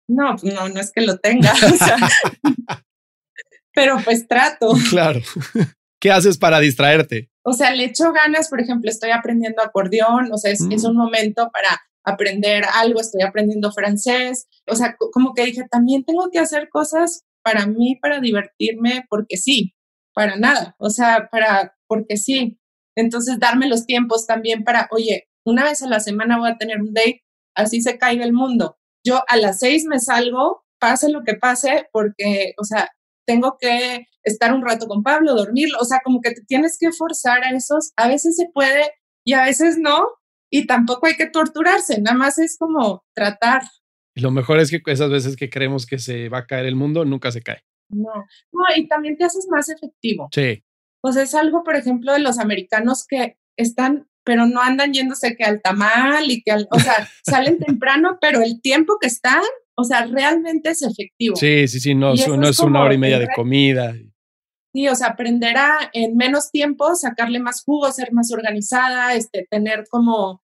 No, no, no es que lo tenga, pero pues trato. Claro. ¿Qué haces para distraerte? O sea, le echo ganas, por ejemplo, estoy aprendiendo acordeón, o sea, es, es mm. un momento para aprender algo, estoy aprendiendo francés, o sea, como que dije, también tengo que hacer cosas para mí, para divertirme, porque sí, para nada, o sea, para, porque sí. Entonces, darme los tiempos también para, oye, una vez a la semana voy a tener un date, así se caiga el mundo. Yo a las seis me salgo, pase lo que pase, porque, o sea, tengo que estar un rato con Pablo, dormirlo, o sea, como que te tienes que forzar a esos, a veces se puede y a veces no, y tampoco hay que torturarse, nada más es como tratar. Y lo mejor es que esas veces que creemos que se va a caer el mundo, nunca se cae. No, no, y también te haces más efectivo. Sí. Pues es algo, por ejemplo, de los americanos que están, pero no andan yéndose que al tamal y que al, o sea, salen temprano, pero el tiempo que están, o sea, realmente es efectivo. Sí, sí, sí, no, no es, una hora y media de comida. Sí, o sea, aprender a en menos tiempo sacarle más jugo, ser más organizada, este, tener como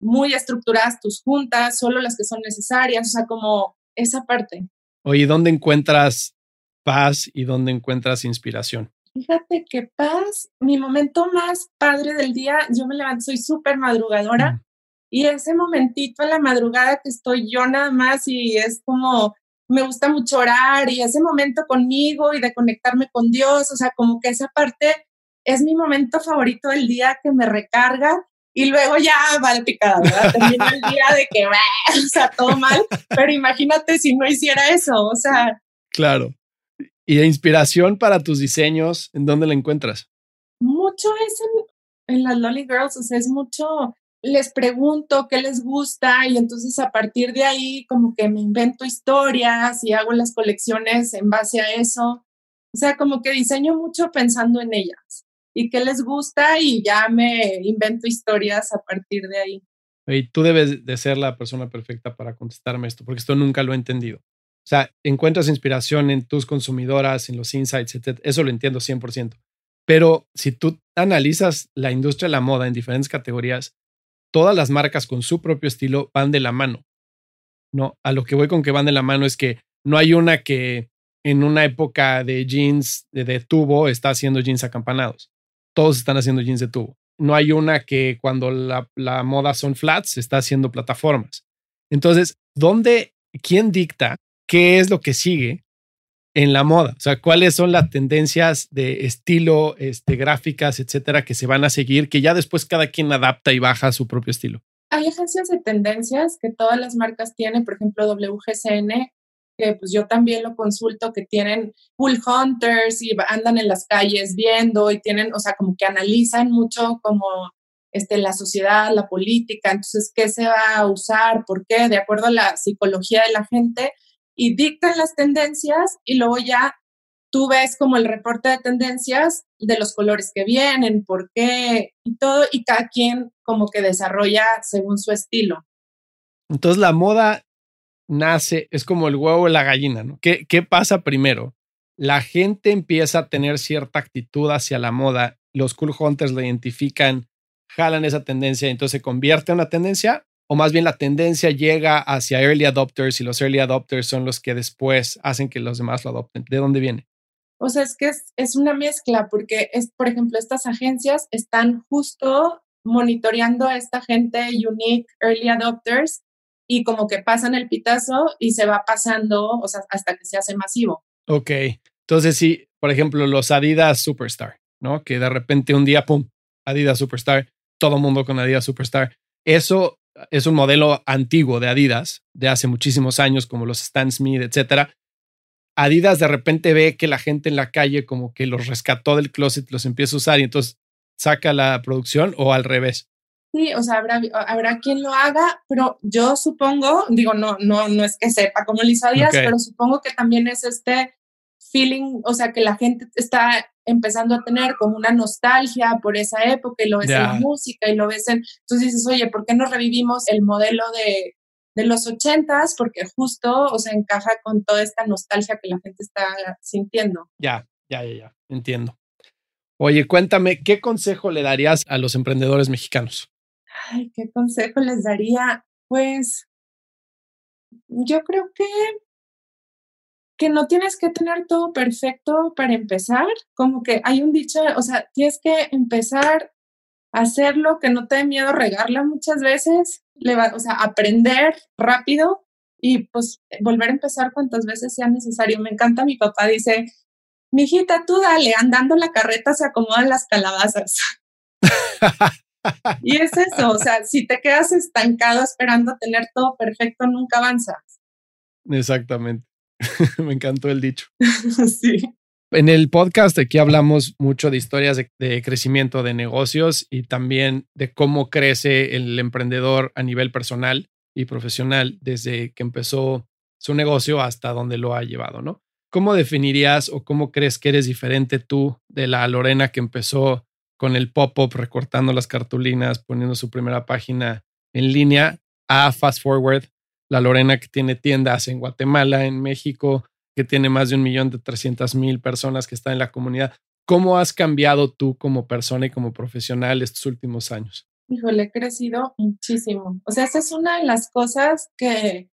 muy estructuradas tus juntas, solo las que son necesarias, o sea, como esa parte. Oye, ¿dónde encuentras paz y dónde encuentras inspiración? Fíjate que paz, mi momento más padre del día, yo me levanto, soy súper madrugadora mm. y ese momentito a la madrugada que estoy yo nada más y es como me gusta mucho orar y ese momento conmigo y de conectarme con Dios, o sea, como que esa parte es mi momento favorito del día que me recarga y luego ya va de picada, ¿verdad? El día de que, o sea, todo mal, pero imagínate si no hiciera eso, o sea. Claro. ¿Y de inspiración para tus diseños, en dónde la encuentras? Mucho es en, en las Lolly Girls, o sea, es mucho les pregunto qué les gusta y entonces a partir de ahí como que me invento historias y hago las colecciones en base a eso. O sea, como que diseño mucho pensando en ellas y qué les gusta y ya me invento historias a partir de ahí. Y tú debes de ser la persona perfecta para contestarme esto, porque esto nunca lo he entendido. O sea, encuentras inspiración en tus consumidoras, en los insights, etc. Eso lo entiendo 100%. Pero si tú analizas la industria de la moda en diferentes categorías, todas las marcas con su propio estilo van de la mano. No, a lo que voy con que van de la mano es que no hay una que en una época de jeans de, tubo está haciendo jeans acampanados. Todos están haciendo jeans de tubo. No hay una que cuando la, la moda son flats está haciendo plataformas. Entonces, ¿dónde, quién dicta qué es lo que sigue en la moda? O sea, ¿cuáles son las tendencias de estilo, este, gráficas, etcétera, que se van a seguir, que ya después cada quien adapta y baja su propio estilo? Hay agencias de tendencias que todas las marcas tienen, por ejemplo, WGCN, que pues yo también lo consulto, que tienen pool hunters y andan en las calles viendo y tienen, o sea, como que analizan mucho como este, la sociedad, la política, entonces, ¿qué se va a usar? ¿Por qué? De acuerdo a la psicología de la gente, y dictan las tendencias y luego ya tú ves como el reporte de tendencias de los colores que vienen, por qué y todo, y cada quien como que desarrolla según su estilo. Entonces la moda nace, es como el huevo y la gallina, ¿no? ¿Qué, ¿Qué pasa primero? La gente empieza a tener cierta actitud hacia la moda, los cool hunters la identifican, jalan esa tendencia y entonces se convierte en una tendencia o más bien la tendencia llega hacia early adopters y los early adopters son los que después hacen que los demás lo adopten. ¿De dónde viene? O sea, es que es, una mezcla porque, es, por ejemplo, estas agencias están justo monitoreando a esta gente unique early adopters y como que pasan el pitazo y se va pasando, o sea, hasta que se hace masivo. Ok, entonces sí, por ejemplo, los Adidas Superstar, ¿no? Que de repente un día, ¡pum!, Adidas Superstar, todo mundo con Adidas Superstar. Eso es un modelo antiguo de Adidas, de hace muchísimos años, como los Stan Smith, etcétera. Adidas de repente ve que la gente en la calle como que los rescató del closet, los empieza a usar y entonces saca la producción o al revés. Sí, o sea, habrá, habrá quien lo haga, pero yo supongo, digo, no, no, no es que sepa cómo lo hizo Adidas, pero supongo que también es este feeling, o sea, que la gente está empezando a tener como una nostalgia por esa época y lo ves en la música y lo ves en, entonces dices, oye, ¿por qué no revivimos el modelo de, de los ochentas? Porque justo, o sea, encaja con toda esta nostalgia que la gente está sintiendo. Ya, ya, ya, ya, entiendo. Oye, cuéntame, ¿qué consejo le darías a los emprendedores mexicanos? Ay, ¿qué consejo les daría? Pues yo creo que que no tienes que tener todo perfecto para empezar, como que hay un dicho, o sea, tienes que empezar a hacerlo, que no te dé miedo regarla muchas veces, le va, o sea, aprender rápido y pues volver a empezar cuantas veces sea necesario. Me encanta mi papá, dice, mijita, tú dale, andando la carreta se acomodan las calabazas. y es eso, o sea, si te quedas estancado esperando tener todo perfecto, nunca avanzas. Exactamente. Me encantó el dicho. sí. En el podcast aquí hablamos mucho de historias de, crecimiento de negocios y también de cómo crece el emprendedor a nivel personal y profesional desde que empezó su negocio hasta donde lo ha llevado, ¿no? ¿Cómo definirías o cómo crees que eres diferente tú de la Lorena que empezó con el pop-up, recortando las cartulinas, poniendo su primera página en línea a Fast Forward, la Lorena que tiene tiendas en Guatemala, en México, que tiene más de un millón de trescientas mil personas que están en la comunidad. ¿Cómo has cambiado tú como persona y como profesional estos últimos años? Híjole, he crecido muchísimo. O sea, esa es una de las cosas que,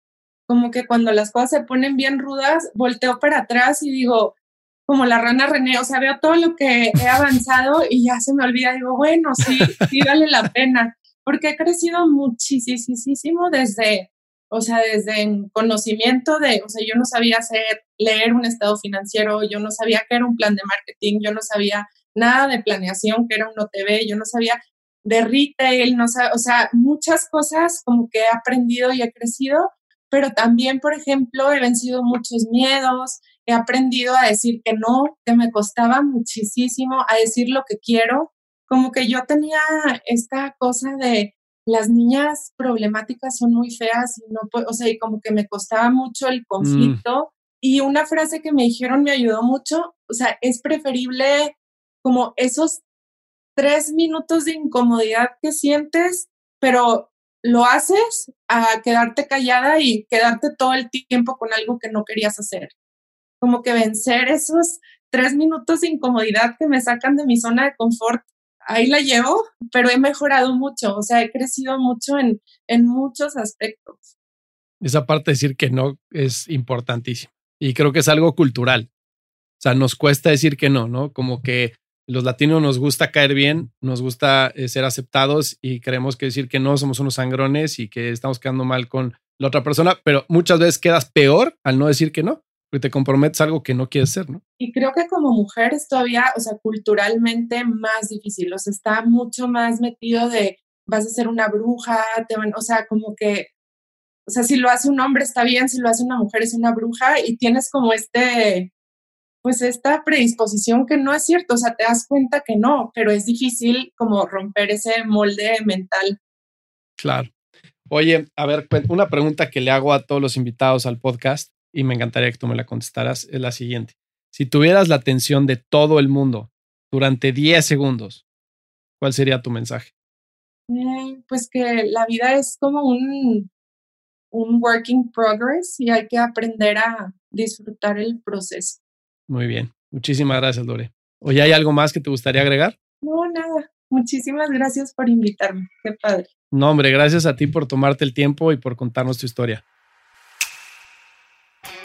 como que cuando las cosas se ponen bien rudas, volteo para atrás y digo, como la rana René, o sea, veo todo lo que he avanzado y ya se me olvida, digo, bueno, sí, sí vale la pena, porque he crecido muchísimo desde o sea, desde conocimiento de, o sea, yo no sabía hacer, leer un estado financiero, yo no sabía qué era un plan de marketing, yo no sabía nada de planeación, que era un OTV, yo no sabía de retail, no o sea, muchas cosas como que he aprendido y he crecido, pero también, por ejemplo, he vencido muchos miedos, he aprendido a decir que no, que me costaba muchísimo, a decir lo que quiero, como que yo tenía esta cosa de, las niñas problemáticas son muy feas y no o sea, y como que me costaba mucho el mm. conflicto. Y una frase que me dijeron me ayudó mucho, o sea, es preferible como esos tres minutos de incomodidad que sientes, pero lo haces a quedarte callada y quedarte todo el tiempo con algo que no querías hacer. Como que vencer esos tres minutos de incomodidad que me sacan de mi zona de confort ahí la llevo, pero he mejorado mucho, o sea, he crecido mucho en, en muchos aspectos. Esa parte de decir que no es importantísima y creo que es algo cultural. O sea, nos cuesta decir que no, ¿no? Como que los latinos nos gusta caer bien, nos gusta eh, ser aceptados y creemos que decir que no somos unos sangrones y que estamos quedando mal con la otra persona, pero muchas veces quedas peor al no decir que no te comprometes a algo que no quieres ser, ¿no? Y creo que como mujer es todavía, o sea, culturalmente más difícil, o sea, está mucho más metido de vas a ser una bruja, te o sea, como que, o sea, si lo hace un hombre está bien, si lo hace una mujer es una bruja y tienes como este, pues esta predisposición que no es cierto, o sea, te das cuenta que no, pero es difícil como romper ese molde mental. Claro. Oye, a ver, una pregunta que le hago a todos los invitados al podcast y me encantaría que tú me la contestaras, es la siguiente. Si tuvieras la atención de todo el mundo durante 10 segundos, ¿cuál sería tu mensaje? Eh, pues que la vida es como un, un work in progress y hay que aprender a disfrutar el proceso. Muy bien. Muchísimas gracias, Lore. Oye, ¿hay algo más que te gustaría agregar? No, nada. Muchísimas gracias por invitarme. Qué padre. No, hombre, gracias a ti por tomarte el tiempo y por contarnos tu historia.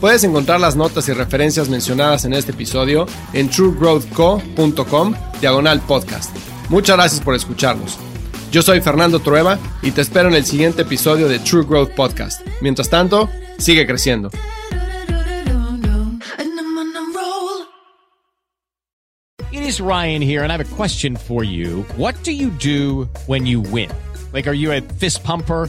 Puedes encontrar las notas y referencias mencionadas en este episodio en truegrowthco.com diagonal podcast. Muchas gracias por escucharnos. Yo soy Fernando Trueba y te espero en el siguiente episodio de True Growth Podcast. Mientras tanto, sigue creciendo. is Ryan here, and I have a question for you. What do you do when you win? Like, are you a fist pumper?